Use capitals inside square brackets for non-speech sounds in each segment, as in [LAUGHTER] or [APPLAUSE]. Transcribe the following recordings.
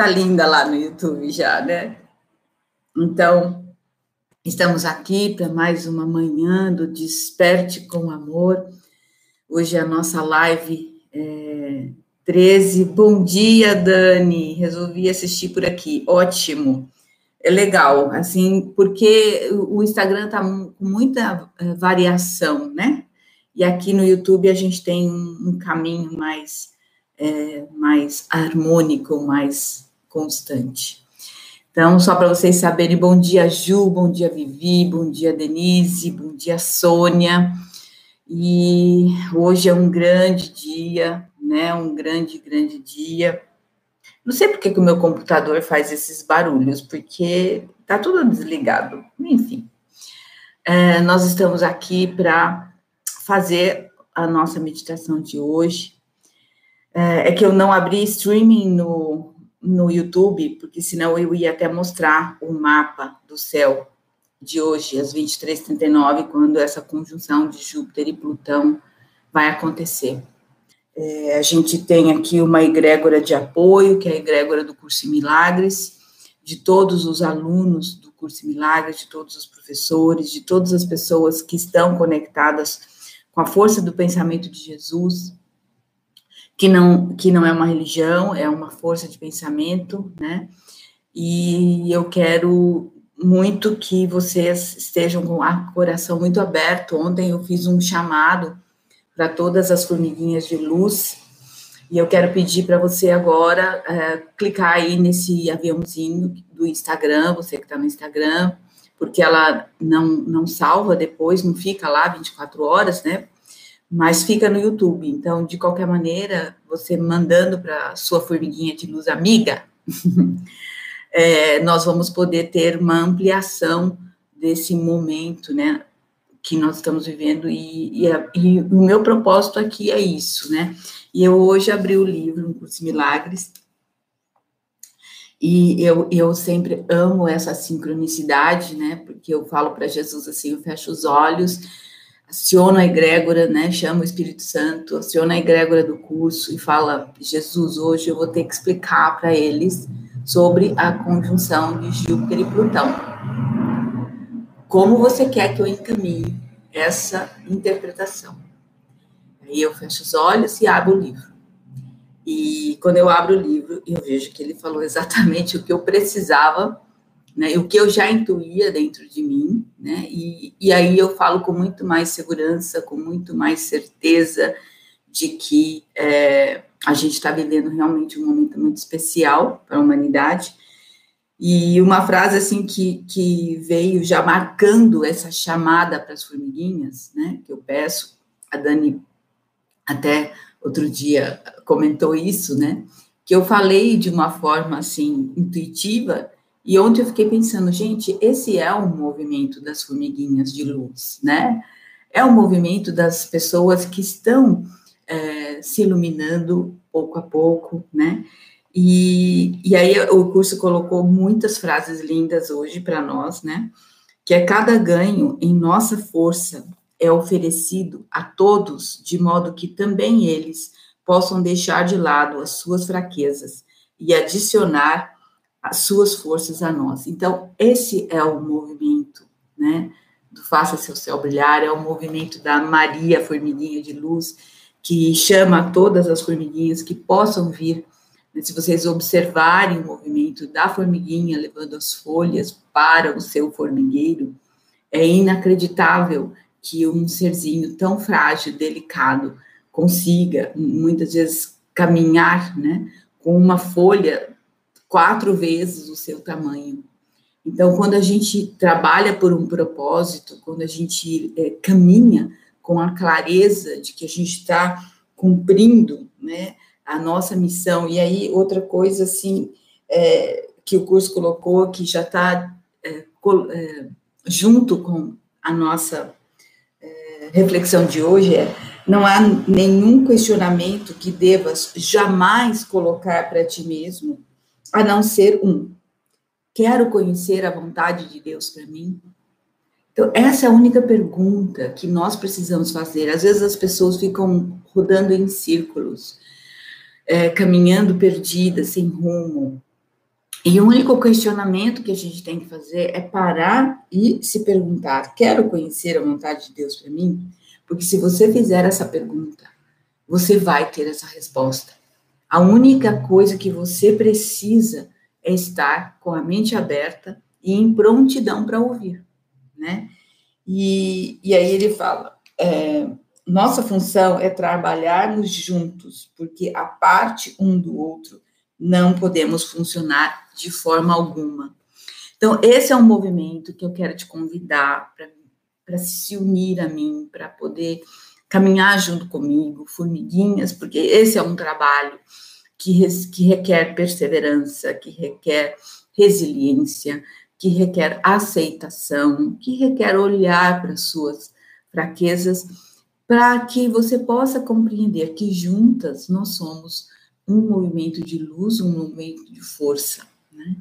tá linda lá no YouTube já, né? Então, estamos aqui para mais uma manhã do Desperte com Amor. Hoje é a nossa live é, 13. Bom dia, Dani. Resolvi assistir por aqui. Ótimo. É legal, assim, porque o Instagram tá com muita é, variação, né? E aqui no YouTube a gente tem um, caminho mais, é, mais harmônico, mais constante. Então, só para vocês saberem, bom dia, Ju, bom dia, Vivi, bom dia, Denise, bom dia, Sônia. E hoje é um grande dia, né? Um grande, grande dia. Não sei por que, que o meu computador faz esses barulhos, porque tá tudo desligado. Enfim, é, nós estamos aqui para fazer a nossa meditação de hoje. É, é que eu não abri streaming no, no YouTube, porque senão eu ia até mostrar o mapa do céu de hoje, às 23h39, quando essa conjunção de Júpiter e Plutão vai acontecer. É, a gente tem aqui uma egrégora de apoio, que é a egrégora do curso Milagres, de todos os alunos do curso Milagres, de todos os professores, de todas as pessoas que estão conectadas com a força do pensamento de Jesus, que não, que não é uma religião, é uma força de pensamento, né? E eu quero muito que vocês estejam com o coração muito aberto. Ontem eu fiz um chamado para todas as formiguinhas de luz e eu quero pedir para você agora é, clicar aí nesse aviãozinho do Instagram, você que está no Instagram, porque ela não, não salva depois, não fica lá 24 horas, né? Mas fica no YouTube. Então, de qualquer maneira, você mandando para sua formiguinha de luz amiga, [LAUGHS] é, nós vamos poder ter uma ampliação desse momento, né, que nós estamos vivendo, e, e, e, o meu propósito aqui é isso, né, e eu hoje abri o livro, Um Curso de Milagres, e eu, eu sempre amo essa sincronicidade, né, porque eu falo para Jesus assim, eu fecho os olhos, aciona a egrégora, né, chama o Espírito Santo, aciona a egrégora do curso e fala, Jesus, hoje eu vou ter que explicar para eles sobre a conjunção de Júpiter e Plutão. Como você quer que eu encaminhe essa interpretação? Aí eu fecho os olhos e abro o livro. E quando eu abro o livro, eu vejo que ele falou [LAUGHS] exatamente o que eu precisava né, o que eu já intuía dentro de mim, né, e, e aí eu falo com muito mais segurança, com muito mais certeza de que é, a gente está vivendo realmente um momento muito especial para a humanidade. E uma frase assim que, que veio já marcando essa chamada para as formiguinhas, né, que eu peço, a Dani até outro dia comentou isso, né, que eu falei de uma forma assim intuitiva e ontem eu fiquei pensando, gente, esse é o movimento das formiguinhas de luz, né? É o movimento das pessoas que estão é, se iluminando pouco a pouco, né? E, e aí o curso colocou muitas frases lindas hoje para nós, né? Que é cada ganho em nossa força é oferecido a todos, de modo que também eles possam deixar de lado as suas fraquezas e adicionar as suas forças a nós. Então, esse é o movimento, né, do Faça Seu Céu Brilhar, é o movimento da Maria Formiguinha de Luz, que chama todas as formiguinhas que possam vir. Né, se vocês observarem o movimento da formiguinha levando as folhas para o seu formigueiro, é inacreditável que um serzinho tão frágil, delicado, consiga, muitas vezes, caminhar, né, com uma folha quatro vezes o seu tamanho. Então, quando a gente trabalha por um propósito, quando a gente é, caminha com a clareza de que a gente está cumprindo né, a nossa missão, e aí outra coisa assim é, que o curso colocou, que já está é, é, junto com a nossa é, reflexão de hoje, é não há nenhum questionamento que devas jamais colocar para ti mesmo a não ser um. Quero conhecer a vontade de Deus para mim? Então, essa é a única pergunta que nós precisamos fazer. Às vezes as pessoas ficam rodando em círculos, é, caminhando perdidas, sem rumo. E o único questionamento que a gente tem que fazer é parar e se perguntar: quero conhecer a vontade de Deus para mim? Porque se você fizer essa pergunta, você vai ter essa resposta. A única coisa que você precisa é estar com a mente aberta e em prontidão para ouvir, né? E, e aí ele fala: é, nossa função é trabalharmos juntos, porque a parte um do outro não podemos funcionar de forma alguma. Então, esse é um movimento que eu quero te convidar para se unir a mim, para poder caminhar junto comigo, formiguinhas, porque esse é um trabalho que, que requer perseverança, que requer resiliência, que requer aceitação, que requer olhar para suas fraquezas, para que você possa compreender que juntas nós somos um movimento de luz, um movimento de força. Né?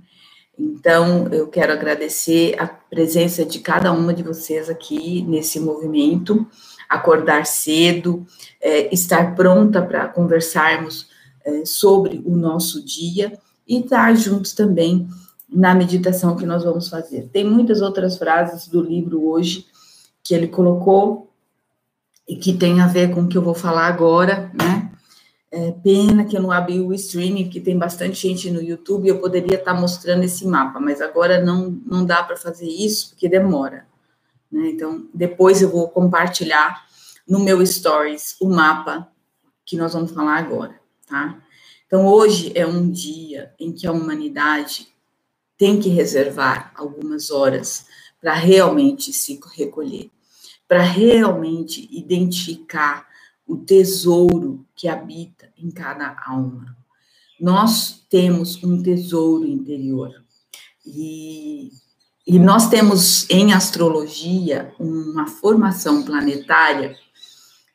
Então, eu quero agradecer a presença de cada uma de vocês aqui nesse movimento, acordar cedo, é, estar pronta para conversarmos é, sobre o nosso dia e estar juntos também na meditação que nós vamos fazer. Tem muitas outras frases do livro hoje que ele colocou e que tem a ver com o que eu vou falar agora, né? É, pena que eu não abri o streaming, porque tem bastante gente no YouTube eu poderia estar mostrando esse mapa, mas agora não, não dá para fazer isso, porque demora. Né? Então, depois eu vou compartilhar no meu Stories o mapa que nós vamos falar agora, tá? Então, hoje é um dia em que a humanidade tem que reservar algumas horas para realmente se recolher, para realmente identificar o tesouro que habita em cada alma. Nós temos um tesouro interior. E, e nós temos em astrologia uma formação planetária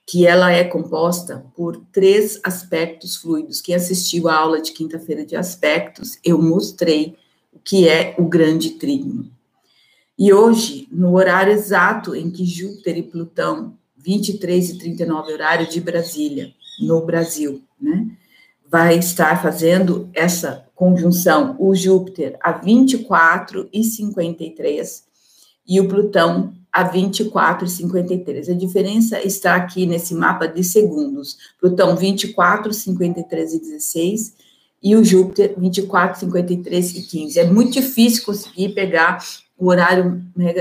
que ela é composta por três aspectos fluidos. Quem assistiu à aula de quinta-feira de aspectos, eu mostrei o que é o grande trígono. E hoje, no horário exato em que Júpiter e Plutão 23 e 39 horário de Brasília, no Brasil, né? Vai estar fazendo essa conjunção, o Júpiter a 24 e 53 e o Plutão a 24 e 53. A diferença está aqui nesse mapa de segundos. Plutão 24, 53 e 16 e o Júpiter 24, 53 e 15. É muito difícil conseguir pegar o horário né,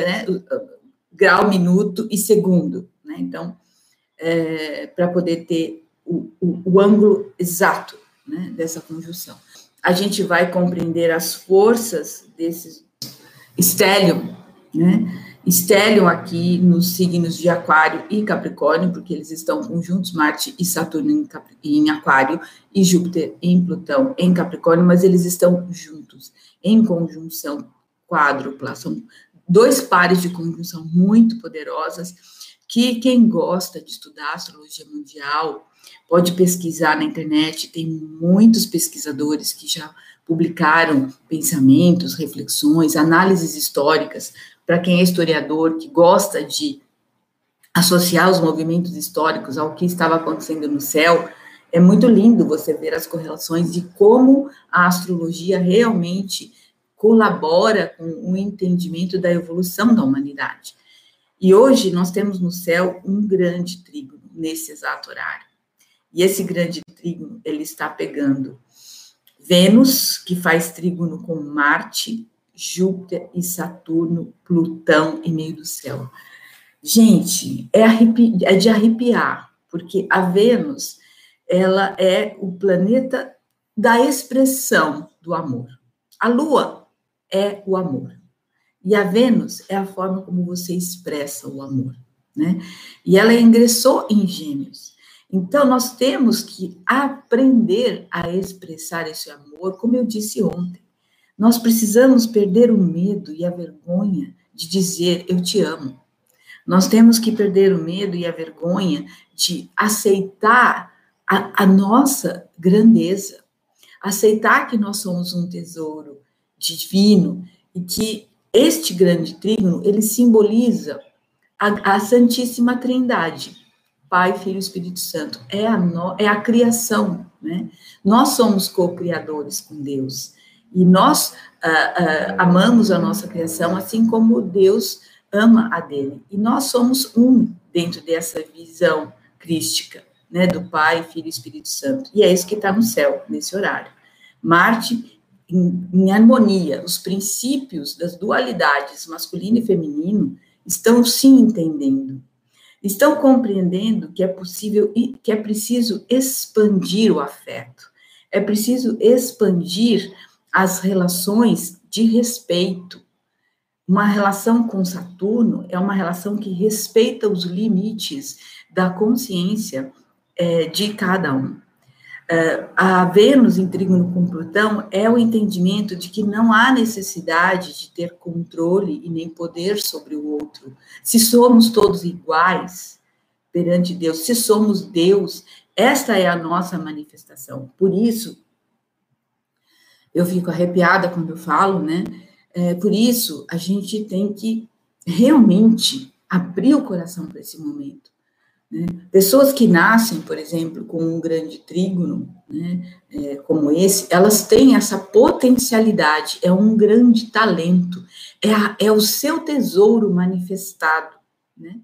grau, minuto e segundo. Né? Então, é, para poder ter o, o, o ângulo exato né, dessa conjunção. A gente vai compreender as forças desses estélio, né? Estélio aqui nos signos de Aquário e Capricórnio, porque eles estão conjuntos, Marte e Saturno em, em Aquário e Júpiter em Plutão em Capricórnio, mas eles estão juntos, em conjunção quádrupla. São dois pares de conjunção muito poderosas que quem gosta de estudar astrologia mundial pode pesquisar na internet, tem muitos pesquisadores que já publicaram pensamentos, reflexões, análises históricas, para quem é historiador, que gosta de associar os movimentos históricos ao que estava acontecendo no céu, é muito lindo você ver as correlações de como a astrologia realmente colabora com o entendimento da evolução da humanidade. E hoje nós temos no céu um grande trígono nesse exato horário. E esse grande trígono, ele está pegando Vênus, que faz trígono com Marte, Júpiter e Saturno, Plutão em meio do céu. Gente, é, arrepi é de arrepiar, porque a Vênus, ela é o planeta da expressão do amor. A Lua é o amor. E a Vênus é a forma como você expressa o amor, né? E ela ingressou em Gêmeos. Então, nós temos que aprender a expressar esse amor, como eu disse ontem. Nós precisamos perder o medo e a vergonha de dizer eu te amo. Nós temos que perder o medo e a vergonha de aceitar a, a nossa grandeza, aceitar que nós somos um tesouro divino e que este grande trígono, ele simboliza a, a Santíssima Trindade, Pai, Filho e Espírito Santo. É a, no, é a criação, né? Nós somos co-criadores com Deus. E nós uh, uh, amamos a nossa criação assim como Deus ama a dele. E nós somos um dentro dessa visão crística, né, do Pai, Filho e Espírito Santo. E é isso que está no céu, nesse horário. Marte em, em harmonia, os princípios das dualidades masculino e feminino estão se entendendo. Estão compreendendo que é possível e que é preciso expandir o afeto. É preciso expandir as relações de respeito, uma relação com Saturno é uma relação que respeita os limites da consciência é, de cada um. É, a Vênus em trígono com Plutão é o entendimento de que não há necessidade de ter controle e nem poder sobre o outro. Se somos todos iguais perante Deus, se somos Deus, esta é a nossa manifestação. Por isso, eu fico arrepiada quando eu falo, né? É, por isso, a gente tem que realmente abrir o coração para esse momento. Né? Pessoas que nascem, por exemplo, com um grande trígono, né, é, como esse, elas têm essa potencialidade, é um grande talento, é, a, é o seu tesouro manifestado. Né?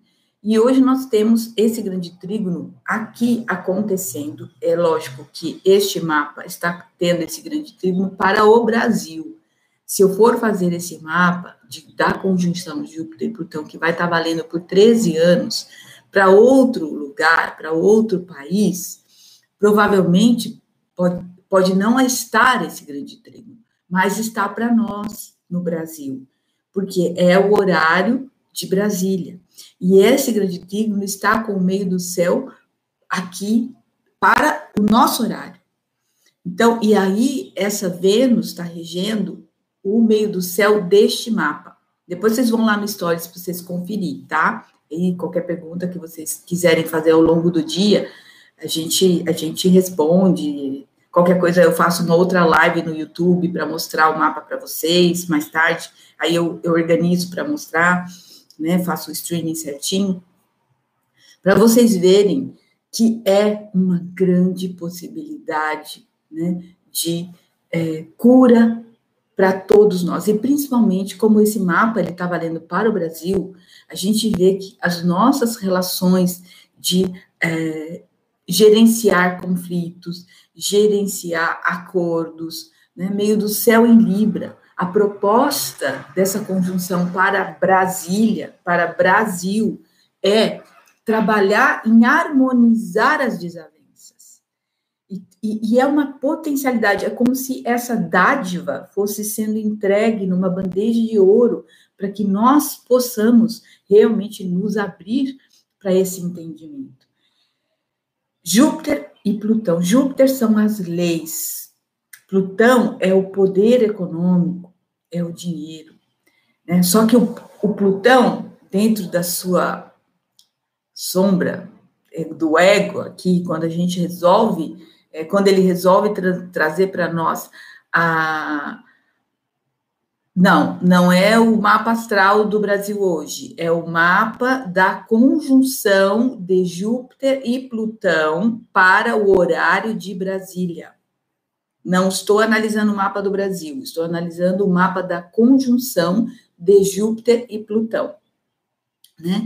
E hoje nós temos esse grande trígono aqui acontecendo. É lógico que este mapa está tendo esse grande trígono para o Brasil. Se eu for fazer esse mapa de, da conjunção Júpiter e Plutão, que vai estar valendo por 13 anos, para outro lugar, para outro país, provavelmente pode, pode não estar esse grande trígono, mas está para nós no Brasil, porque é o horário de Brasília. E esse grande trígono está com o meio do céu aqui para o nosso horário. Então, e aí essa Vênus está regendo o meio do céu deste mapa. Depois vocês vão lá no Stories para vocês conferir, tá? E qualquer pergunta que vocês quiserem fazer ao longo do dia, a gente, a gente responde. Qualquer coisa eu faço uma outra live no YouTube para mostrar o mapa para vocês mais tarde. Aí eu, eu organizo para mostrar, né? Faço o streaming certinho. Para vocês verem que é uma grande possibilidade, né? De é, cura para todos nós. E principalmente, como esse mapa ele está valendo para o Brasil, a gente vê que as nossas relações de é, gerenciar conflitos, gerenciar acordos, né, meio do céu em Libra. A proposta dessa conjunção para Brasília, para Brasil, é trabalhar em harmonizar as desavenças e, e, e, é uma potencialidade, é como se essa dádiva fosse sendo entregue numa bandeja de ouro para que nós possamos realmente nos abrir para esse entendimento. Júpiter e Plutão. Júpiter são as leis. Plutão é o poder econômico, é o dinheiro. Né? Só que o, o Plutão, dentro da sua sombra, é, do ego aqui, quando a gente resolve é, quando ele resolve tra trazer para nós a. Não, não é o mapa astral do Brasil hoje, é o mapa da conjunção de Júpiter e Plutão para o horário de Brasília. Não estou analisando o mapa do Brasil, estou analisando o mapa da conjunção de Júpiter e Plutão. Né?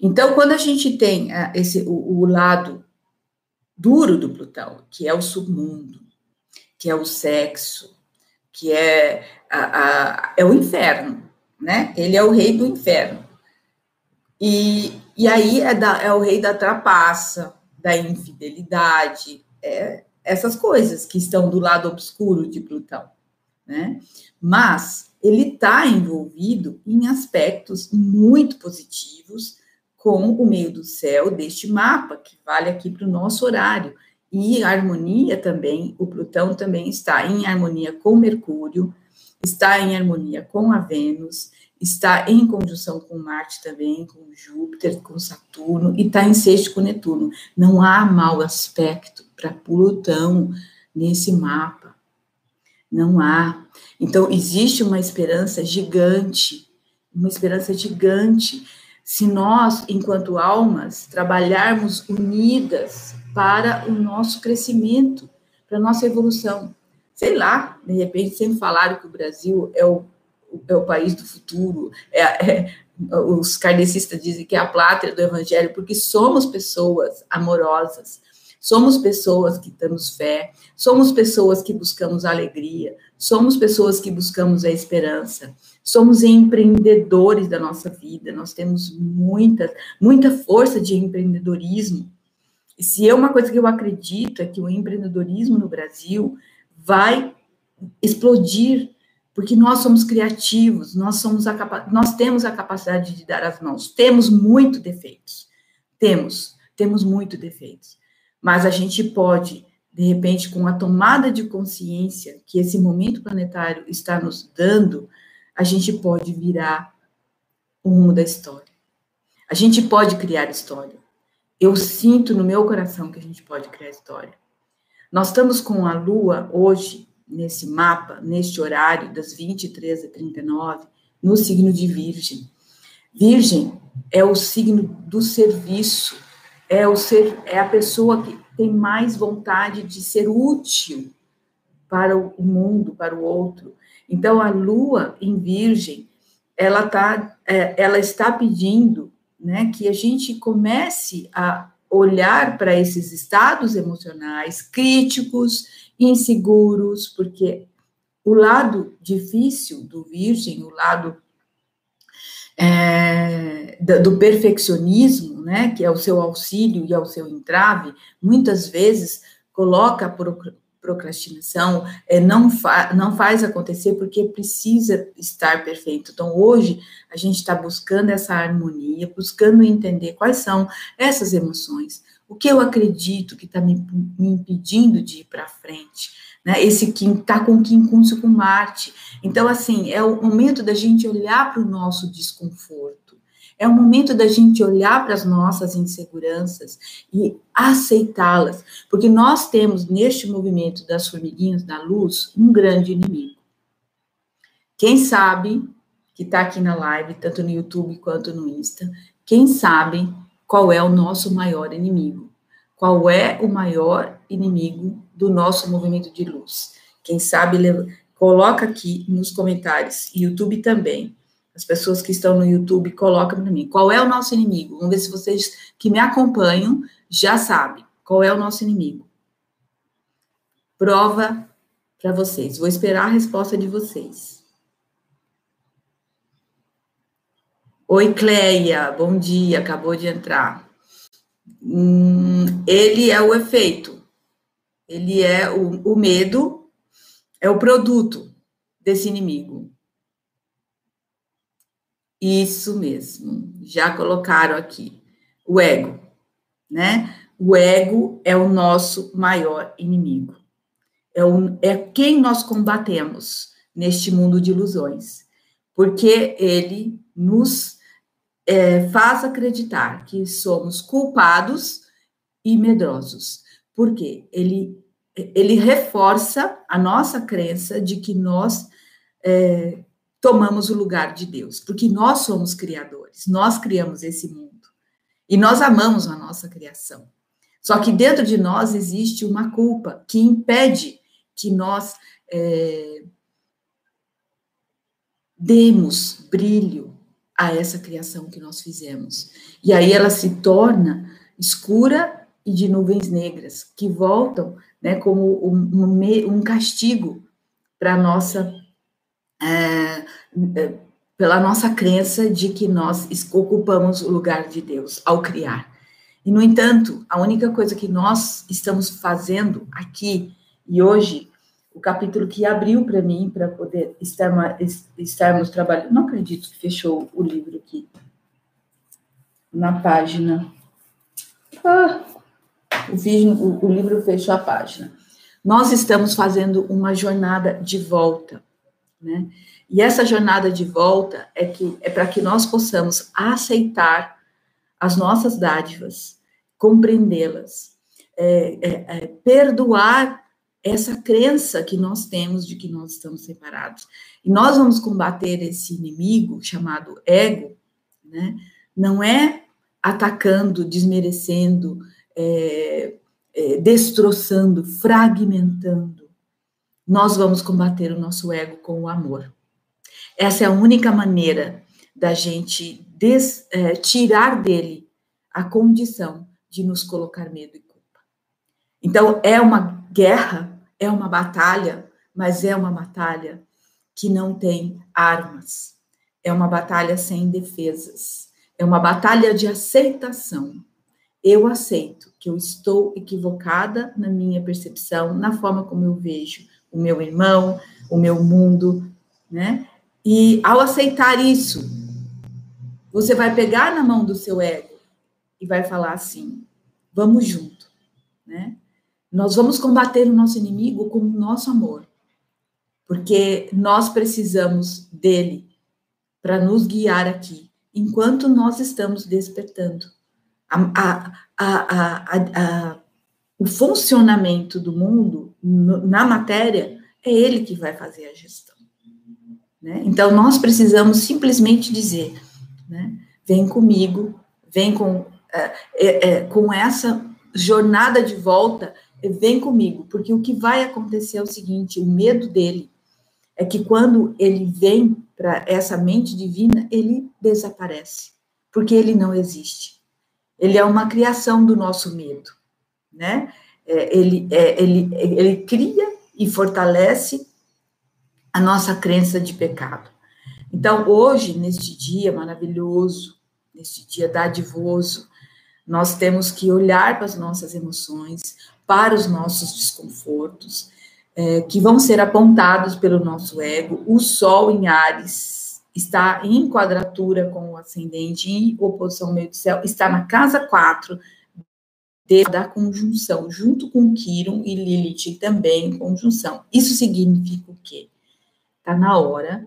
Então, quando a gente tem uh, esse, o, o lado duro do Plutão, que é o submundo, que é o sexo, que é, a, a, é o inferno, né? Ele é o rei do inferno. E, e aí é, da, é o rei da trapaça, da infidelidade, é, essas coisas que estão do lado obscuro de Plutão, né? Mas ele está envolvido em aspectos muito positivos com o meio do céu deste mapa, que vale aqui para o nosso horário. E harmonia também, o Plutão também está em harmonia com Mercúrio, está em harmonia com a Vênus, está em conjunção com Marte também, com Júpiter, com Saturno, e está em sexto com Netuno. Não há mau aspecto para Plutão nesse mapa. Não há. Então, existe uma esperança gigante, uma esperança gigante se nós, enquanto almas, trabalharmos unidas para o nosso crescimento, para a nossa evolução. sei lá, de repente sempre falaram que o Brasil é o, é o país do futuro, é, é, os kardecistas dizem que é a plátria do evangelho, porque somos pessoas amorosas, somos pessoas que temos fé, somos pessoas que buscamos alegria, somos pessoas que buscamos a esperança, somos empreendedores da nossa vida, nós temos muita, muita força de empreendedorismo. E se é uma coisa que eu acredito é que o empreendedorismo no Brasil vai explodir porque nós somos criativos, nós somos a nós temos a capacidade de dar as mãos. Temos muito defeitos. Temos, temos muito defeitos. Mas a gente pode, de repente, com a tomada de consciência que esse momento planetário está nos dando, a gente pode virar o rumo da história. A gente pode criar história. Eu sinto no meu coração que a gente pode criar história. Nós estamos com a Lua hoje nesse mapa, neste horário, das 23 a 39, no signo de Virgem. Virgem é o signo do serviço, é, o ser, é a pessoa que tem mais vontade de ser útil para o mundo, para o outro. Então, a lua em Virgem, ela, tá, é, ela está pedindo né, que a gente comece a olhar para esses estados emocionais críticos, inseguros, porque o lado difícil do virgem, o lado é, do perfeccionismo, né, que é o seu auxílio e é o seu entrave, muitas vezes coloca a procrastinação, é, não, fa não faz acontecer porque precisa estar perfeito. Então, hoje, a gente está buscando essa harmonia, buscando entender quais são essas emoções, o que eu acredito que está me, me, impedindo de ir para frente, né? Esse Kim está com quincúncio com Marte. Então, assim, é o momento da gente olhar para o nosso desconforto. É o momento da gente olhar para as nossas inseguranças e aceitá-las, porque nós temos neste movimento das formiguinhas da luz um grande inimigo. Quem sabe que está aqui na live, tanto no YouTube quanto no Insta, quem sabe qual é o nosso maior inimigo. Qual é o maior inimigo do nosso movimento de luz? Quem sabe, coloca aqui nos comentários, YouTube também. As pessoas que estão no YouTube, colocam para mim. Qual é o nosso inimigo? Vamos ver se vocês que me acompanham já sabem qual é o nosso inimigo. Prova para vocês. Vou esperar a resposta de vocês. Oi, Cleia, bom dia, acabou de entrar. Hum, ele é o efeito, ele é o, o medo, é o produto desse inimigo. Isso mesmo, já colocaram aqui. O ego, né? O ego é o nosso maior inimigo. É, o, é quem nós combatemos neste mundo de ilusões, porque ele nos é, faz acreditar que somos culpados e medrosos. Por quê? Ele, ele reforça a nossa crença de que nós é, tomamos o lugar de Deus, porque nós somos criadores, nós criamos esse mundo e nós amamos a nossa criação. Só que dentro de nós existe uma culpa que impede que nós é, demos brilho a essa criação que nós fizemos. E aí ela se torna escura e de nuvens negras, que voltam né, como um, um castigo para nossa. É, é, pela nossa crença de que nós ocupamos o lugar de Deus ao criar. E, no entanto, a única coisa que nós estamos fazendo aqui e hoje o capítulo que abriu para mim, para poder estar, estarmos trabalhando. Não acredito que fechou o livro aqui. Na página. Ah, o, vídeo, o, o livro fechou a página. Nós estamos fazendo uma jornada de volta, né? E essa jornada de volta é que é para que nós possamos aceitar as nossas dádivas, compreendê-las, é, é, é, perdoar essa crença que nós temos de que nós estamos separados. E nós vamos combater esse inimigo chamado ego, né? Não é atacando, desmerecendo, é, é, destroçando, fragmentando. Nós vamos combater o nosso ego com o amor. Essa é a única maneira da gente des, é, tirar dele a condição de nos colocar medo e culpa. Então, é uma guerra, é uma batalha, mas é uma batalha que não tem armas. É uma batalha sem defesas. É uma batalha de aceitação. Eu aceito que eu estou equivocada na minha percepção, na forma como eu vejo o meu irmão, o meu mundo, né? E ao aceitar isso, você vai pegar na mão do seu ego e vai falar assim: vamos junto, né? Nós vamos combater o nosso inimigo com o nosso amor, porque nós precisamos dele para nos guiar aqui, enquanto nós estamos despertando. A, a, a, o funcionamento do mundo na matéria é ele que vai fazer a gestão. Né? Então, nós precisamos simplesmente dizer: né, vem comigo, vem com, é, é, é, com essa jornada de volta, vem comigo, porque o que vai acontecer é o seguinte: o medo dele é que quando ele vem para essa mente divina, ele desaparece, porque ele não existe. Ele é uma criação do nosso medo, né? É, ele, é, ele, ele cria e fortalece a nossa crença de pecado. Então, hoje, neste dia maravilhoso, neste dia dadivoso, nós temos que olhar para as nossas emoções, para os nossos desconfortos, é, que vão ser apontados pelo nosso ego. O Sol em Ares está em quadratura com o ascendente, em oposição ao meio do céu, está na casa 4 da conjunção, junto com Quiron e Lilith também em conjunção. Isso significa o quê? Está na hora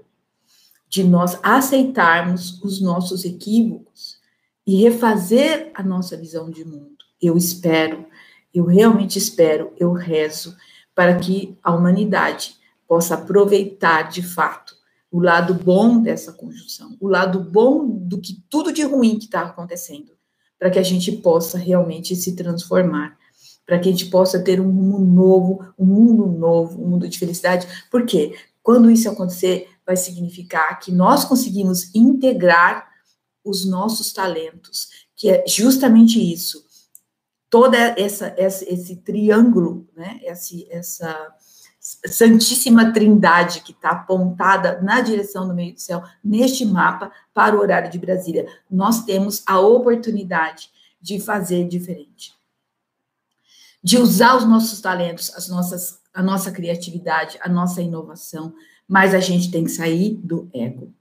de nós aceitarmos os nossos equívocos e refazer a nossa visão de mundo. Eu espero, eu realmente espero, eu rezo para que a humanidade possa aproveitar de fato o lado bom dessa conjunção, o lado bom do que tudo de ruim que está acontecendo, para que a gente possa realmente se transformar, para que a gente possa ter um mundo novo, um mundo novo, um mundo de felicidade. Por quê? Quando isso acontecer, vai significar que nós conseguimos integrar os nossos talentos, que é justamente isso. Toda essa, essa esse triângulo, né? Essa, essa Santíssima Trindade que está apontada na direção do meio do céu, neste mapa, para o horário de Brasília. Nós temos a oportunidade de fazer diferente. De usar os nossos talentos, as nossas a nossa criatividade, a nossa inovação, mas a gente tem que sair do ego.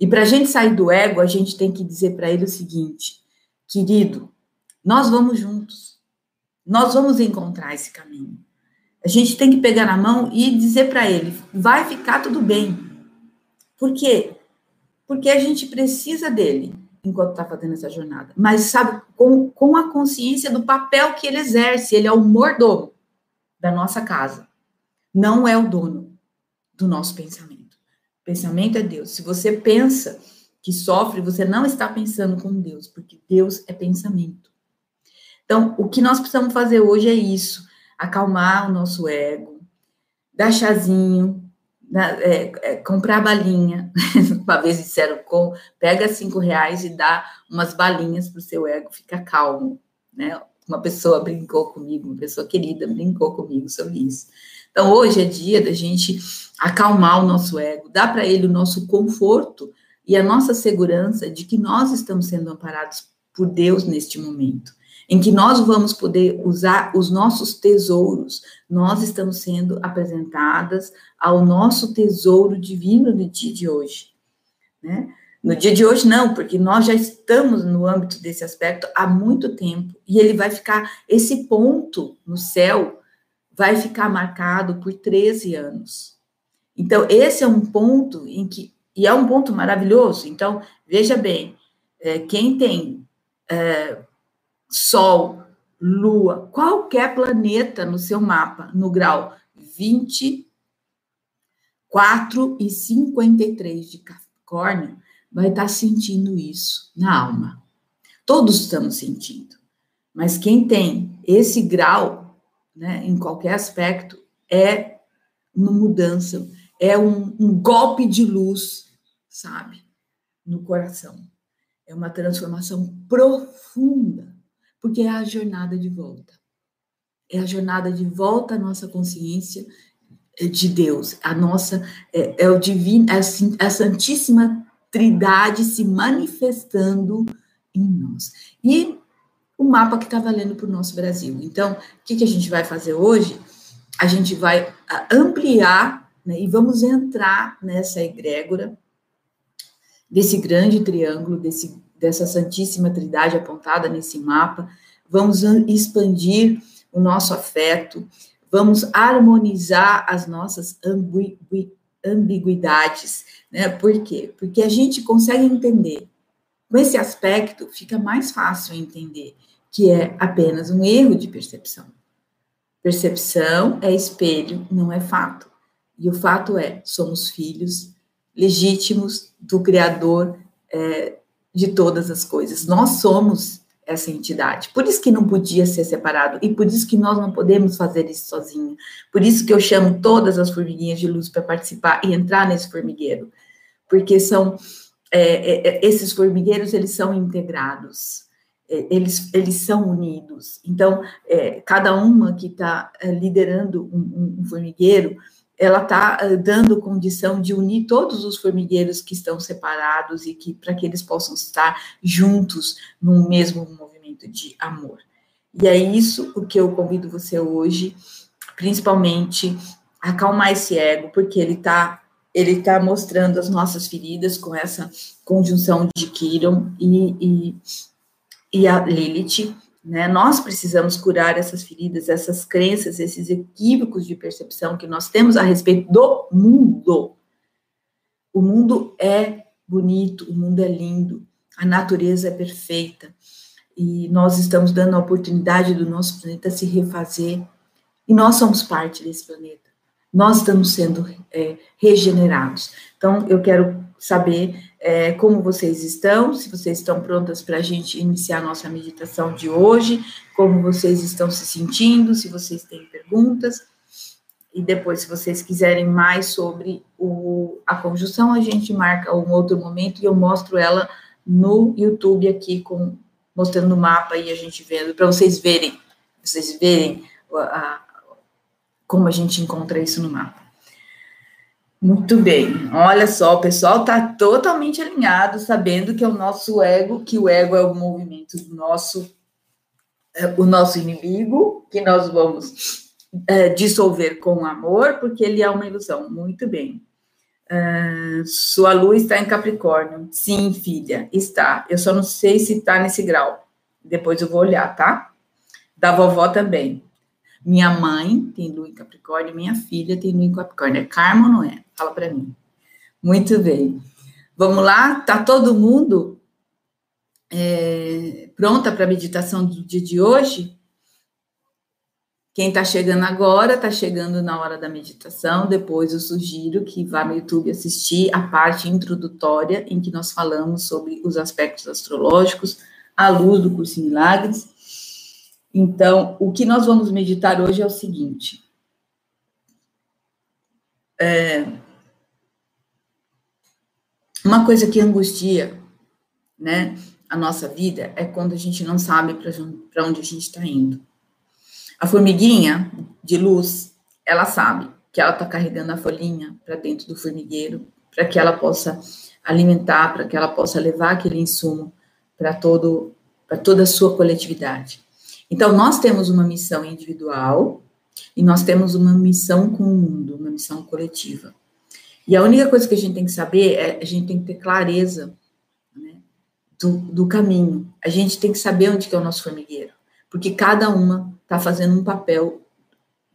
E para a gente sair do ego, a gente tem que dizer para ele o seguinte: querido, nós vamos juntos, nós vamos encontrar esse caminho. A gente tem que pegar na mão e dizer para ele: vai ficar tudo bem. Por quê? Porque a gente precisa dele enquanto está fazendo essa jornada. Mas, sabe, com, com a consciência do papel que ele exerce, ele é o mordomo da nossa casa. Não é o dono do nosso pensamento. O pensamento é Deus. Se você pensa que sofre, você não está pensando com Deus, porque Deus é pensamento. Então, o que nós precisamos fazer hoje é isso: acalmar o nosso ego, dar chazinho, é, é, comprar balinha. [LAUGHS] Uma vez disseram, com, pega cinco reais e dá umas balinhas para o seu ego ficar calmo. Né? Uma pessoa brincou comigo, uma pessoa querida brincou comigo sobre isso. Então, hoje é dia da gente acalmar o nosso ego, dar para ele o nosso conforto e a nossa segurança de que nós estamos sendo amparados por Deus neste momento, em que nós vamos poder usar os nossos tesouros. Nós estamos sendo apresentadas ao nosso tesouro divino do dia de hoje, né? No dia de hoje, não, porque nós já estamos no âmbito desse aspecto há muito tempo, e ele vai ficar, esse ponto no céu vai ficar marcado por 13 anos. Então, esse é um ponto em que, e é um ponto maravilhoso, então, veja bem, é, quem tem é, Sol, Lua, qualquer planeta no seu mapa, no grau 24 e 53 de Capricórnio, vai estar sentindo isso na alma. Todos estamos sentindo. Mas quem tem esse grau, né, em qualquer aspecto, é uma mudança, é um, um golpe de luz, sabe, no coração. É uma transformação profunda, porque é a jornada de volta. É a jornada de volta à nossa consciência de Deus, a nossa é, é o divino, é a, a Santíssima Trindade se manifestando em nós. E o mapa que está valendo para o nosso Brasil. Então, o que, que a gente vai fazer hoje? A gente vai ampliar né, e vamos entrar nessa egrégora desse grande triângulo, desse, dessa Santíssima Trindade apontada nesse mapa. Vamos expandir o nosso afeto, vamos harmonizar as nossas ambiguidades, né? Por quê? Porque a gente consegue entender. Com esse aspecto, fica mais fácil entender que é apenas um erro de percepção. Percepção é espelho, não é fato. E o fato é, somos filhos legítimos do Criador é, de todas as coisas. Nós somos essa entidade. Por isso que não podia ser separado e por isso que nós não podemos fazer isso sozinho. Por isso que eu chamo todas as formiguinhas de luz para participar e entrar nesse formigueiro, porque são é, é, é, esses formigueiros eles são integrados, é, eles eles são unidos. Então é, cada uma que está é, liderando um, um formigueiro ela está dando condição de unir todos os formigueiros que estão separados e que para que eles possam estar juntos no mesmo movimento de amor. E é isso o que eu convido você hoje, principalmente acalmar esse ego, porque ele está ele tá mostrando as nossas feridas com essa conjunção de Kiron e, e, e a Lilith, né? Nós precisamos curar essas feridas, essas crenças, esses equívocos de percepção que nós temos a respeito do mundo. O mundo é bonito, o mundo é lindo, a natureza é perfeita e nós estamos dando a oportunidade do nosso planeta se refazer e nós somos parte desse planeta. Nós estamos sendo é, regenerados. Então, eu quero saber é, como vocês estão, se vocês estão prontas para a gente iniciar a nossa meditação de hoje, como vocês estão se sentindo, se vocês têm perguntas. E depois, se vocês quiserem mais sobre o, a conjunção, a gente marca um outro momento e eu mostro ela no YouTube aqui, com, mostrando o mapa e a gente vendo, para vocês verem, vocês verem a, a, como a gente encontra isso no mapa. Muito bem. Olha só, o pessoal está totalmente alinhado, sabendo que é o nosso ego, que o ego é o movimento do nosso, é, o nosso inimigo, que nós vamos é, dissolver com amor, porque ele é uma ilusão. Muito bem. Uh, sua luz está em Capricórnio. Sim, filha, está. Eu só não sei se está nesse grau. Depois eu vou olhar, tá? Da vovó também. Minha mãe tem lua em Capricórnio, minha filha tem lua em Capricórnio. É karma ou não é? Fala para mim. Muito bem. Vamos lá? Tá todo mundo é, pronta para a meditação do dia de hoje? Quem está chegando agora, está chegando na hora da meditação. Depois eu sugiro que vá no YouTube assistir a parte introdutória em que nós falamos sobre os aspectos astrológicos à luz do curso em Milagres. Então, o que nós vamos meditar hoje é o seguinte. É, uma coisa que angustia, né, a nossa vida é quando a gente não sabe para onde a gente está indo. A formiguinha de luz, ela sabe que ela está carregando a folhinha para dentro do formigueiro, para que ela possa alimentar, para que ela possa levar aquele insumo para todo para toda a sua coletividade. Então nós temos uma missão individual e nós temos uma missão com o mundo, uma missão coletiva. E a única coisa que a gente tem que saber é a gente tem que ter clareza né, do, do, caminho. A gente tem que saber onde que é o nosso formigueiro, porque cada uma está fazendo um papel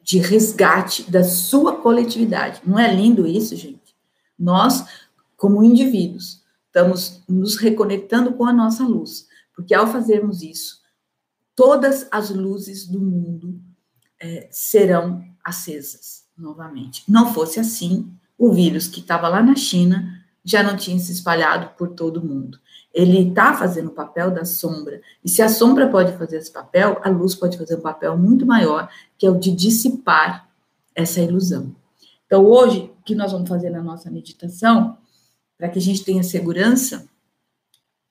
de resgate da sua coletividade. Não é lindo isso, gente? Nós, como indivíduos, estamos nos reconectando com a nossa luz, porque ao fazermos isso, todas as luzes do mundo é, serão acesas novamente. Não fosse assim, o vírus que estava lá na China já não tinha se espalhado por todo o mundo. Ele está fazendo o papel da sombra. E se a sombra pode fazer esse papel, a luz pode fazer um papel muito maior, que é o de dissipar essa ilusão. Então, hoje, o que nós vamos fazer na nossa meditação, para que a gente tenha segurança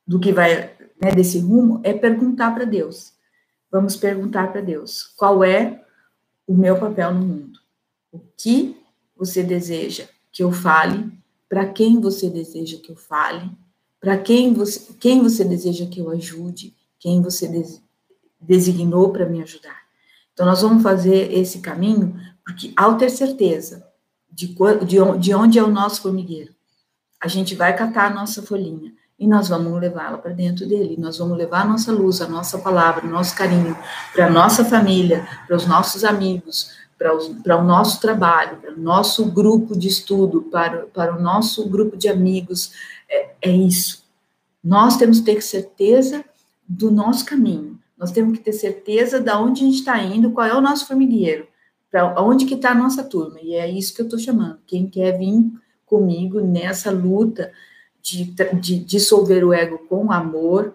do que vai, né, desse rumo, é perguntar para Deus. Vamos perguntar para Deus: qual é o meu papel no mundo? O que você deseja que eu fale? Para quem você deseja que eu fale? Para quem você, quem você deseja que eu ajude? Quem você des, designou para me ajudar? Então, nós vamos fazer esse caminho, porque ao ter certeza de, de, de onde é o nosso formigueiro, a gente vai catar a nossa folhinha e nós vamos levá-la para dentro dele. Nós vamos levar a nossa luz, a nossa palavra, o nosso carinho para a nossa família, para os nossos amigos, para, o nosso trabalho, para o nosso grupo de estudo, para, para o nosso grupo de amigos. É, é isso. Nós temos que ter certeza do nosso caminho. Nós temos que ter certeza de onde a gente está indo, qual é o nosso formigueiro, para onde que está a nossa turma. E é isso que eu estou chamando. Quem quer vir comigo nessa luta de, de dissolver o ego com amor,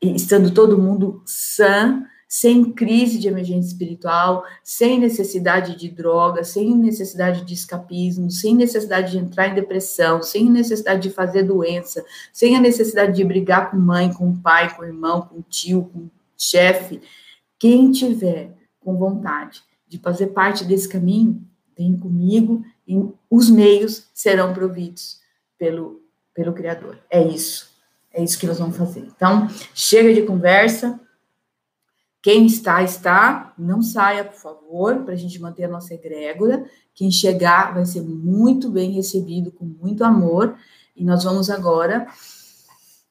estando todo mundo sã, sem crise de emergência espiritual, sem necessidade de droga, sem necessidade de escapismo, sem necessidade de entrar em depressão, sem necessidade de fazer doença, sem a necessidade de brigar com mãe, com pai, com irmão, com tio, com chefe. Quem tiver com vontade de fazer parte desse caminho, vem comigo e os meios serão providos pelo pelo Criador. É isso. É isso que nós vamos fazer. Então, chega de conversa. Quem está, está. Não saia, por favor, para a gente manter a nossa egrégora. Quem chegar vai ser muito bem recebido, com muito amor. E nós vamos agora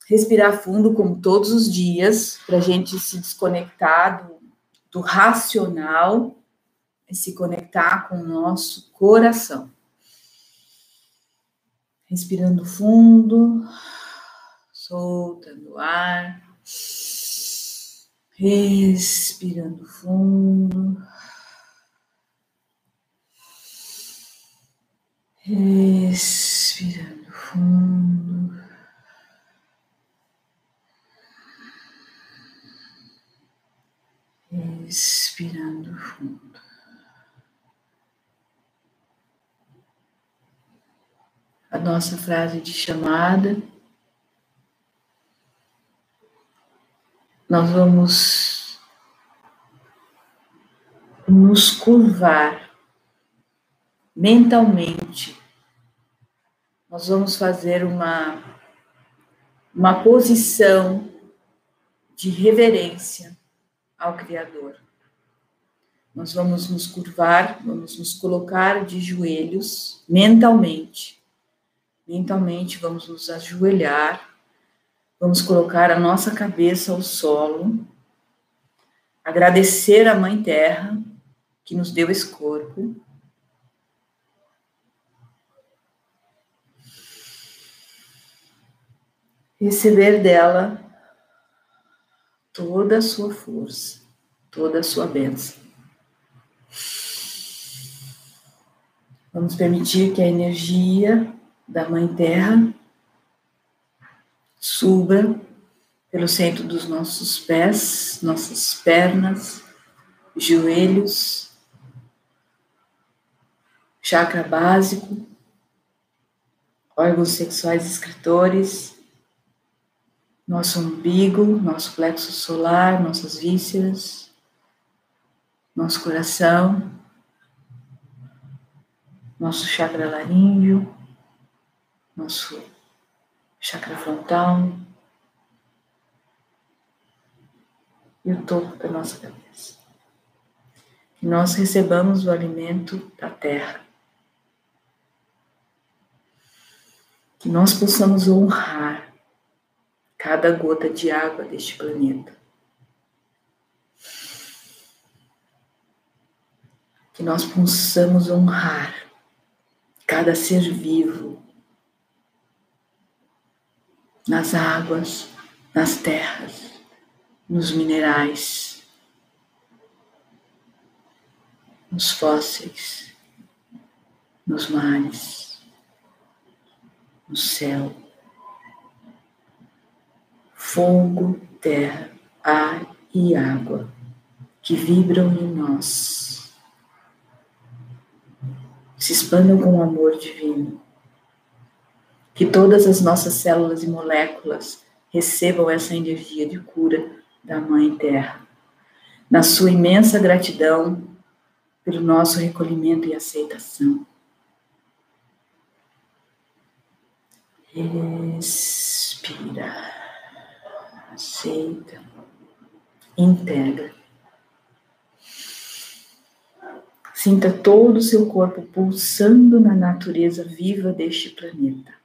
respirar fundo, como todos os dias, para a gente se desconectar do, do racional e se conectar com o nosso coração. Respirando fundo, soltando ar. Respirando fundo. Respirando fundo. Respirando fundo. A nossa frase de chamada. Nós vamos nos curvar mentalmente. Nós vamos fazer uma, uma posição de reverência ao Criador. Nós vamos nos curvar, vamos nos colocar de joelhos mentalmente Mentalmente, vamos nos ajoelhar, vamos colocar a nossa cabeça ao solo, agradecer a Mãe Terra que nos deu esse corpo. Receber dela toda a sua força, toda a sua bênção. Vamos permitir que a energia da Mãe Terra suba pelo centro dos nossos pés, nossas pernas, joelhos, chakra básico, órgãos sexuais escritores, nosso umbigo, nosso plexo solar, nossas vísceras, nosso coração, nosso chakra laríngeo, nosso chakra frontal e o topo da nossa cabeça. Que nós recebamos o alimento da terra. Que nós possamos honrar cada gota de água deste planeta. Que nós possamos honrar cada ser vivo nas águas, nas terras, nos minerais, nos fósseis, nos mares, no céu. Fogo, terra, ar e água que vibram em nós. se expandam com o amor divino. Que todas as nossas células e moléculas recebam essa energia de cura da Mãe Terra. Na sua imensa gratidão pelo nosso recolhimento e aceitação. Respira, aceita, integra. Sinta todo o seu corpo pulsando na natureza viva deste planeta.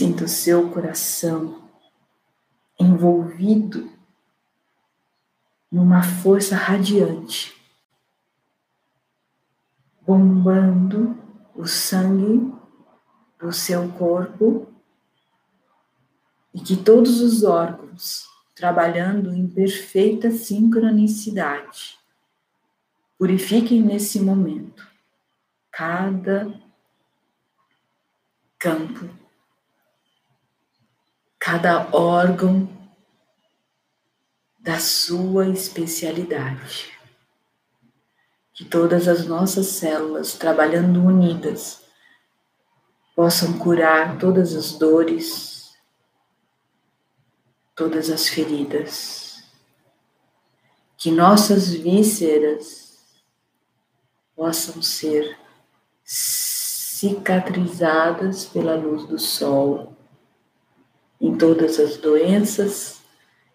Sinta o seu coração envolvido numa força radiante, bombando o sangue do seu corpo e que todos os órgãos trabalhando em perfeita sincronicidade. Purifiquem nesse momento cada campo, cada órgão da sua especialidade. Que todas as nossas células, trabalhando unidas, possam curar todas as dores, todas as feridas, que nossas vísceras possam ser cicatrizadas pela luz do sol, em todas as doenças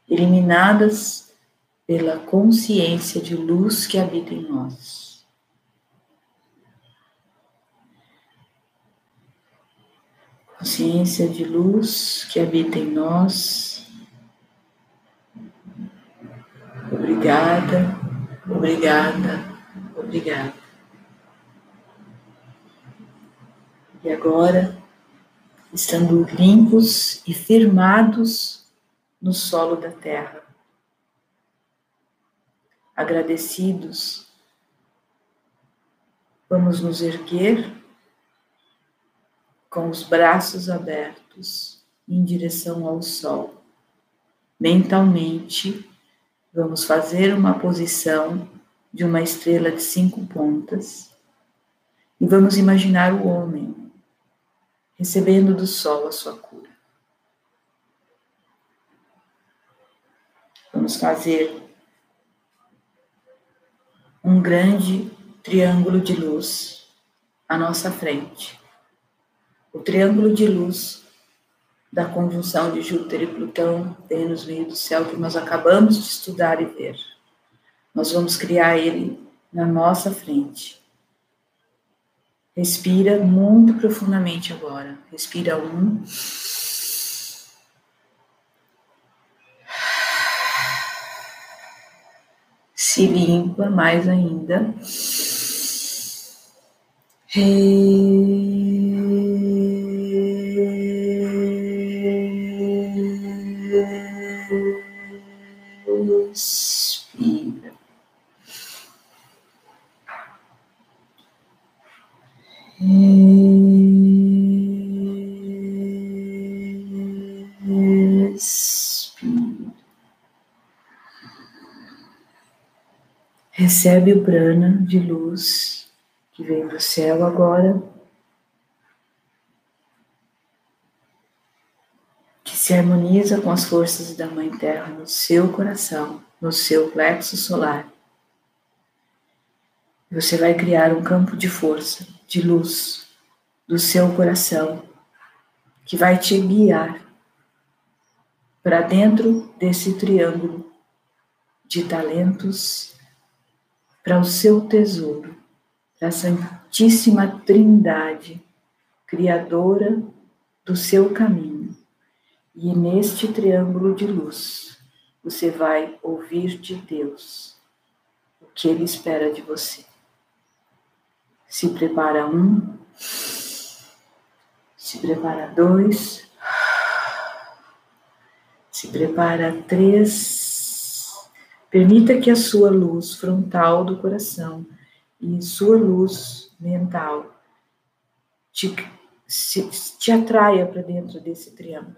eliminadas pela consciência de luz que habita em nós. Consciência de luz que habita em nós Obrigada, obrigada, obrigada. E agora, estando limpos e firmados no solo da terra, agradecidos, vamos nos erguer com os braços abertos em direção ao sol, mentalmente Vamos fazer uma posição de uma estrela de cinco pontas e vamos imaginar o homem recebendo do sol a sua cura. Vamos fazer um grande triângulo de luz à nossa frente. O triângulo de luz da conjunção de Júpiter e Plutão, Vênus, meio do céu, que nós acabamos de estudar e ver. Nós vamos criar ele na nossa frente. Respira muito profundamente agora. Respira um. Se limpa mais ainda. Recebe o prana de luz que vem do céu agora, que se harmoniza com as forças da Mãe Terra no seu coração, no seu plexo solar. Você vai criar um campo de força, de luz do seu coração, que vai te guiar para dentro desse triângulo de talentos para o seu tesouro, para a Santíssima Trindade, Criadora do seu caminho. E neste triângulo de luz, você vai ouvir de Deus o que Ele espera de você. Se prepara um, se prepara dois, se prepara três Permita que a sua luz frontal do coração e sua luz mental te, se, te atraia para dentro desse triângulo,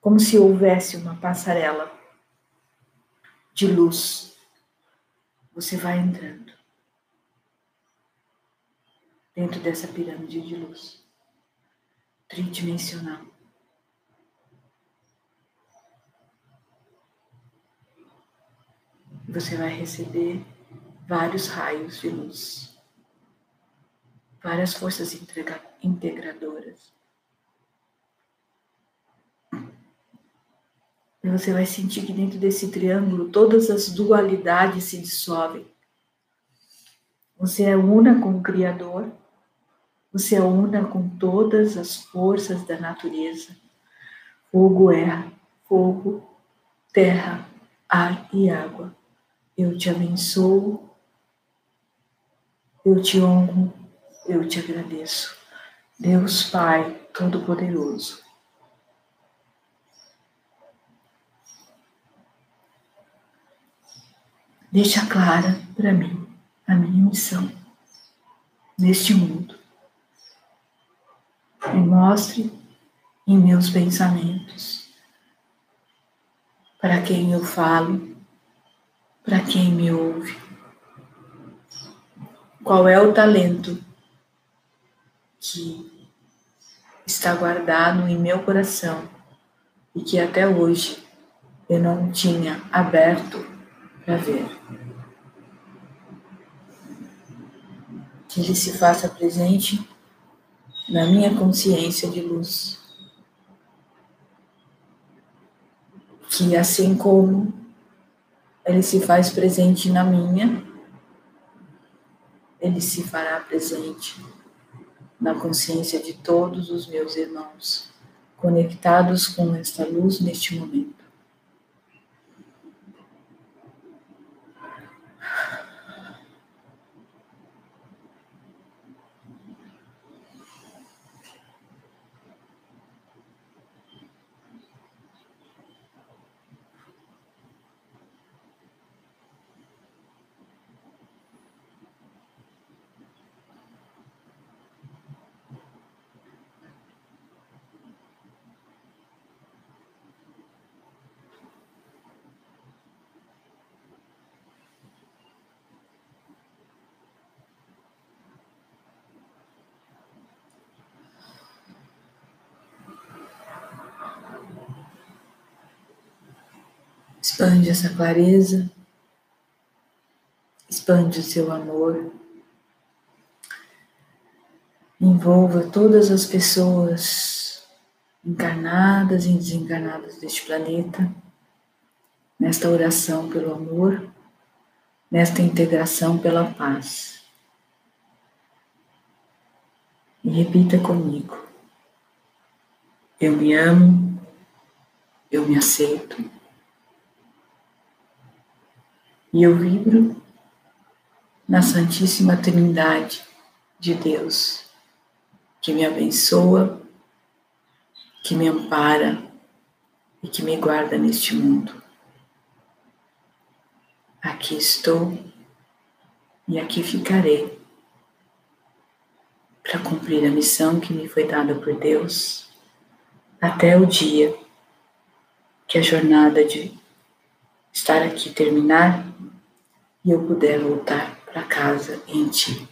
como se houvesse uma passarela de luz, você vai entrando dentro dessa pirâmide de luz tridimensional. Você vai receber vários raios de luz, várias forças integradoras. E você vai sentir que dentro desse triângulo todas as dualidades se dissolvem. Você é una com o Criador, você é una com todas as forças da natureza. Fogo é fogo, terra, ar e água. Eu te abençoo, eu te honro, eu te agradeço. Deus Pai Todo-Poderoso deixa clara para mim a minha missão neste mundo. Me mostre em meus pensamentos para quem eu falo, para quem me ouve. Qual é o talento que está guardado em meu coração e que até hoje eu não tinha aberto para ver. Que ele se faça presente na minha consciência de luz. Que assim como ele se faz presente na minha, ele se fará presente na consciência de todos os meus irmãos, conectados com esta luz neste momento. Expande essa clareza, expande o seu amor, envolva todas as pessoas encarnadas e desencarnadas deste planeta nesta oração pelo amor, nesta integração pela paz. E repita comigo: Eu me amo, eu me aceito e eu vibro na Santíssima Trindade de Deus, que me abençoa, que me ampara e que me guarda neste mundo. Aqui estou e aqui ficarei para cumprir a missão que me foi dada por Deus até o dia que a jornada de estar aqui terminar e eu puder voltar para casa em ti.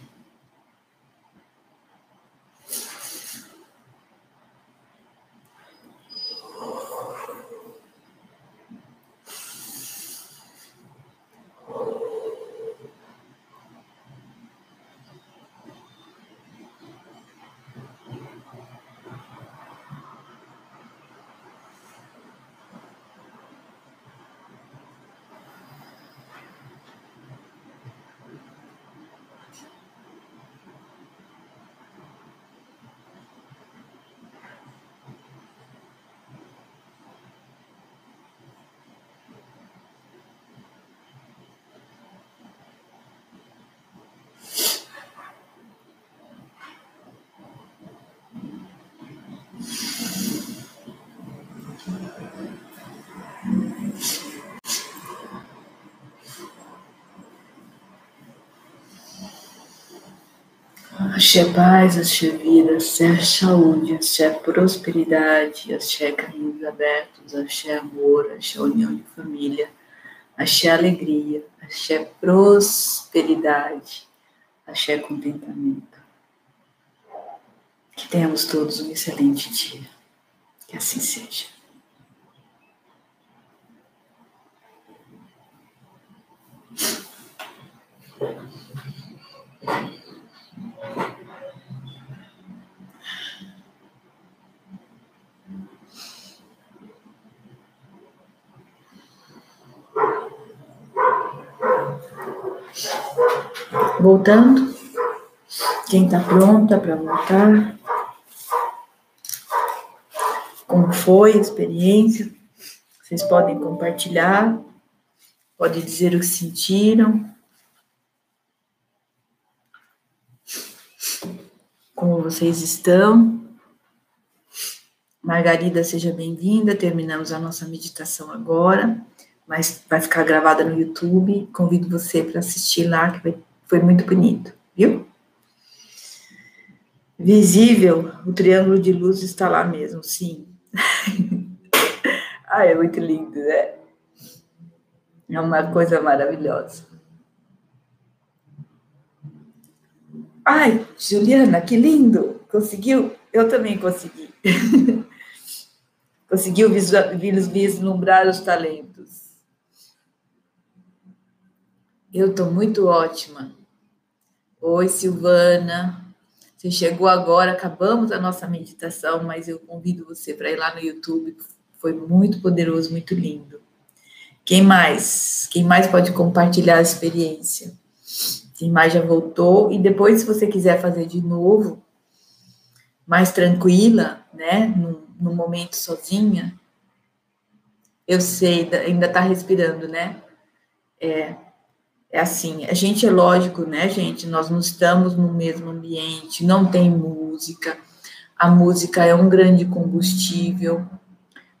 Axé paz, axé vida, axé saúde, axé prosperidade, axé caminhos abertos, axé amor, axé união de família, Axé alegria, axé prosperidade, axé contentamento. Que tenhamos todos um excelente dia. Que assim seja. Voltando. Quem está pronta para voltar? Como foi a experiência? Vocês podem compartilhar, podem dizer o que sentiram. Como vocês estão? Margarida, seja bem-vinda. Terminamos a nossa meditação agora, mas vai ficar gravada no YouTube. Convido você para assistir lá, que vai foi muito bonito, viu? Visível, o triângulo de luz está lá mesmo, sim. [LAUGHS] ah, é muito lindo, né? É uma coisa maravilhosa. Ai, Juliana, que lindo! Conseguiu? Eu também consegui. [LAUGHS] Conseguiu vislumbrar os talentos. Eu estou muito ótima. Oi, Silvana. Você chegou agora, acabamos a nossa meditação, mas eu convido você para ir lá no YouTube. Foi muito poderoso, muito lindo. Quem mais? Quem mais pode compartilhar a experiência? Quem mais já voltou? E depois, se você quiser fazer de novo, mais tranquila, né? No, momento sozinha. Eu sei, ainda está respirando, né? É, é assim, a gente é lógico, né, gente? Nós não estamos no mesmo ambiente, não tem música. A música é um grande combustível,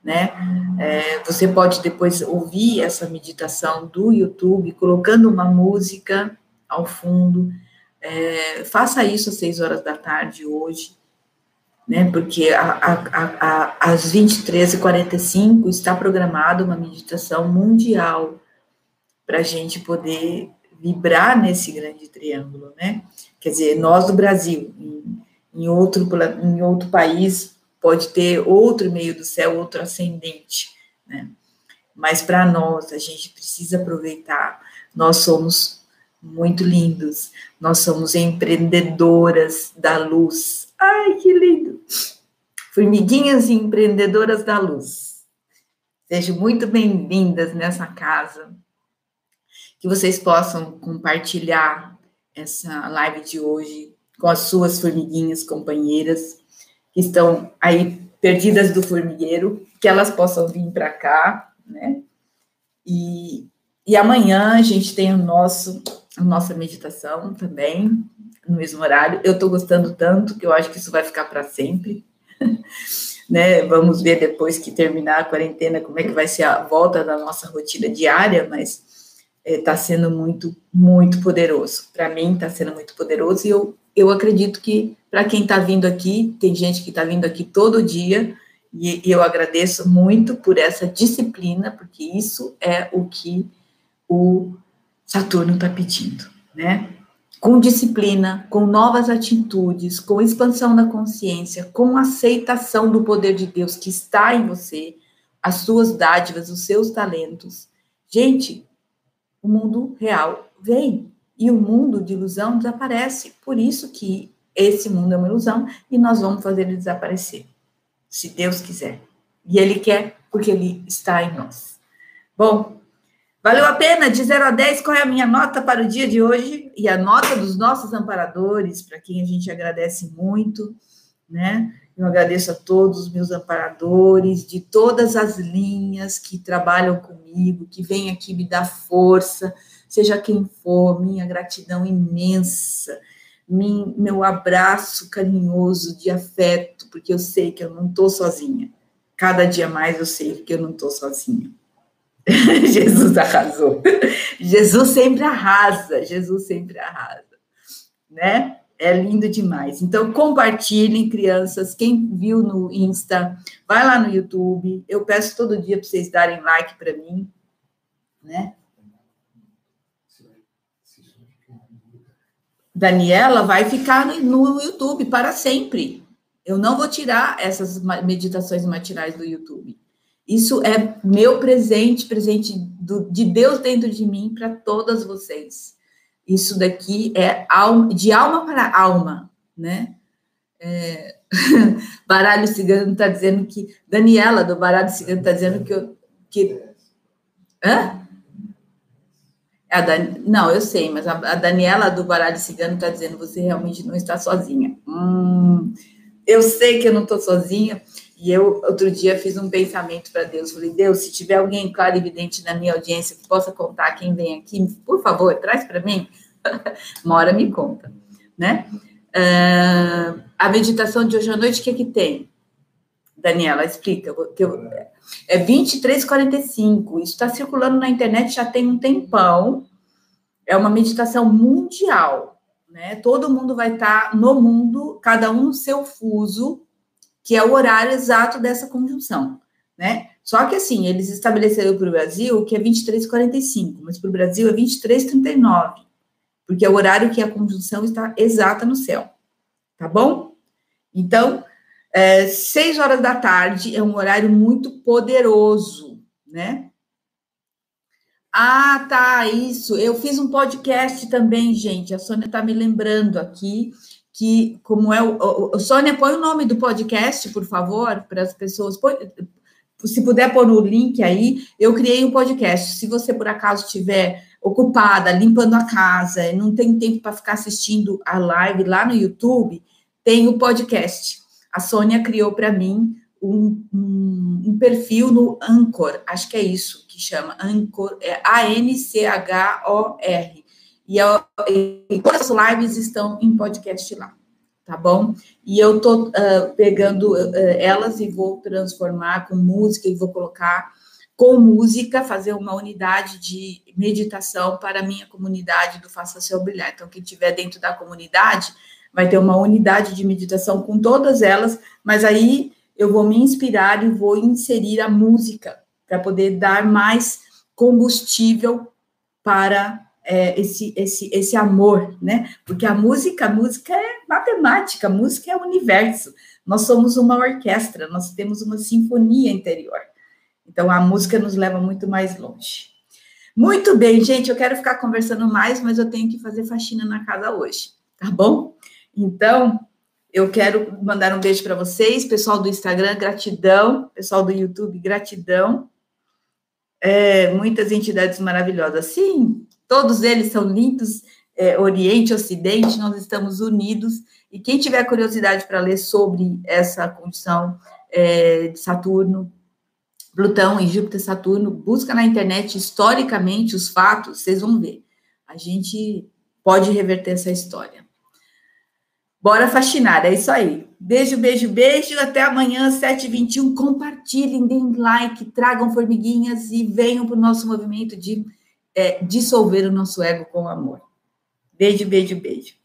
né? É, você pode depois ouvir essa meditação do YouTube, colocando uma música ao fundo. É, faça isso às seis horas da tarde hoje, né? Porque a, a, a, às 23h45 está programada uma meditação mundial para a gente poder vibrar nesse grande triângulo, né? Quer dizer, nós do Brasil, em, em outro, em outro país, pode ter outro meio do céu, outro ascendente, né? Mas para nós, a gente precisa aproveitar. Nós somos muito lindos, nós somos empreendedoras da luz. Ai, que lindo! Formiguinhas empreendedoras da luz. Sejam muito bem-vindas nessa casa que vocês possam compartilhar essa live de hoje com as suas formiguinhas companheiras que estão aí perdidas do formigueiro, que elas possam vir para cá, né? E, e amanhã a gente tem o nosso, a nossa meditação também, no mesmo horário. Eu estou gostando tanto que eu acho que isso vai ficar para sempre. [LAUGHS] né? Vamos ver depois que terminar a quarentena como é que vai ser a volta da nossa rotina diária, mas está é, sendo muito, muito poderoso. Para mim, está sendo muito poderoso e eu, eu acredito que para quem está vindo aqui, tem gente que está vindo aqui todo dia e, e eu agradeço muito por essa disciplina, porque isso é o que o Saturno está pedindo, né? Com disciplina, com novas atitudes, com expansão da consciência, com aceitação do poder de Deus que está em você, as suas dádivas, os seus talentos. Gente, o mundo real vem e o mundo de ilusão desaparece. Por isso que esse mundo é uma ilusão e nós vamos fazer ele desaparecer, se Deus quiser. E Ele quer porque Ele está em nós. Bom, valeu a pena? De 0 a 10, qual é a minha nota para o dia de hoje? E a nota dos nossos amparadores, para quem a gente agradece muito, né? Eu agradeço a todos os meus amparadores de todas as linhas que trabalham comigo, que vêm aqui me dar força, seja quem for, minha gratidão imensa, meu abraço carinhoso de afeto, porque eu sei que eu não estou sozinha. Cada dia mais eu sei que eu não estou sozinha. [LAUGHS] Jesus arrasou. [LAUGHS] Jesus sempre arrasa, Jesus sempre arrasa, né? É lindo demais. Então, compartilhem, crianças. Quem viu no Insta, vai lá no YouTube. Eu peço todo dia para vocês darem like para mim, né? Daniela vai ficar no YouTube para sempre. Eu não vou tirar essas meditações matinais do YouTube. Isso é meu presente, presente do, de Deus dentro de mim para todas vocês. Isso daqui é de alma para alma, né? É, [LAUGHS] baralho Cigano está dizendo que. Daniela, do Baralho Cigano, está dizendo que eu. Que, hã? A Dan, não, eu sei, mas a, a Daniela do Baralho Cigano está dizendo que você realmente não está sozinha. Hum, eu sei que eu não estou sozinha. E eu, outro dia, fiz um pensamento para Deus. Falei, Deus, se tiver alguém claro e evidente na minha audiência que possa contar quem vem aqui, por favor, traz para mim. [LAUGHS] Uma hora me conta, né? Uh, a meditação de hoje à noite, o que, que tem? Daniela, explica. Que eu, é 2345. Isso está circulando na internet já tem um tempão. É uma meditação mundial, né? Todo mundo vai estar tá no mundo, cada um no seu fuso, que é o horário exato dessa conjunção, né? Só que assim, eles estabeleceram para o Brasil que é 23h45, mas para o Brasil é 23h39, porque é o horário que a conjunção está exata no céu, tá bom? Então, é, seis horas da tarde é um horário muito poderoso, né? Ah, tá, isso. Eu fiz um podcast também, gente. A Sônia está me lembrando aqui que como é o, o, Sônia põe o nome do podcast, por favor, para as pessoas. Põe, se puder pôr no link aí, eu criei um podcast. Se você por acaso estiver ocupada, limpando a casa, não tem tempo para ficar assistindo a live lá no YouTube, tem o podcast. A Sônia criou para mim um, um, um, perfil no Anchor, acho que é isso que chama, Anchor, é A-N-C-H-O-R e, eu, e todas as lives estão em podcast lá, tá bom? E eu tô uh, pegando uh, elas e vou transformar com música e vou colocar com música, fazer uma unidade de meditação para a minha comunidade do Faça Seu Brilhar. Então, quem estiver dentro da comunidade vai ter uma unidade de meditação com todas elas, mas aí eu vou me inspirar e vou inserir a música para poder dar mais combustível para é, esse, esse, esse amor, né? Porque a música, a música é matemática, a música é o universo. Nós somos uma orquestra, nós temos uma sinfonia interior. Então a música nos leva muito mais longe. Muito bem, gente, eu quero ficar conversando mais, mas eu tenho que fazer faxina na casa hoje, tá bom? Então, eu quero mandar um beijo para vocês, pessoal do Instagram, gratidão, pessoal do YouTube, gratidão. É, muitas entidades maravilhosas. Sim, Todos eles são lindos, é, Oriente, Ocidente, nós estamos unidos. E quem tiver curiosidade para ler sobre essa condição é, de Saturno, Plutão e Júpiter Saturno, busca na internet historicamente os fatos, vocês vão ver. A gente pode reverter essa história. Bora fascinar, é isso aí. Beijo, beijo, beijo. Até amanhã, 7h21. Compartilhem, deem like, tragam formiguinhas e venham para o nosso movimento de é, dissolver o nosso ego com amor. Beijo, beijo, beijo.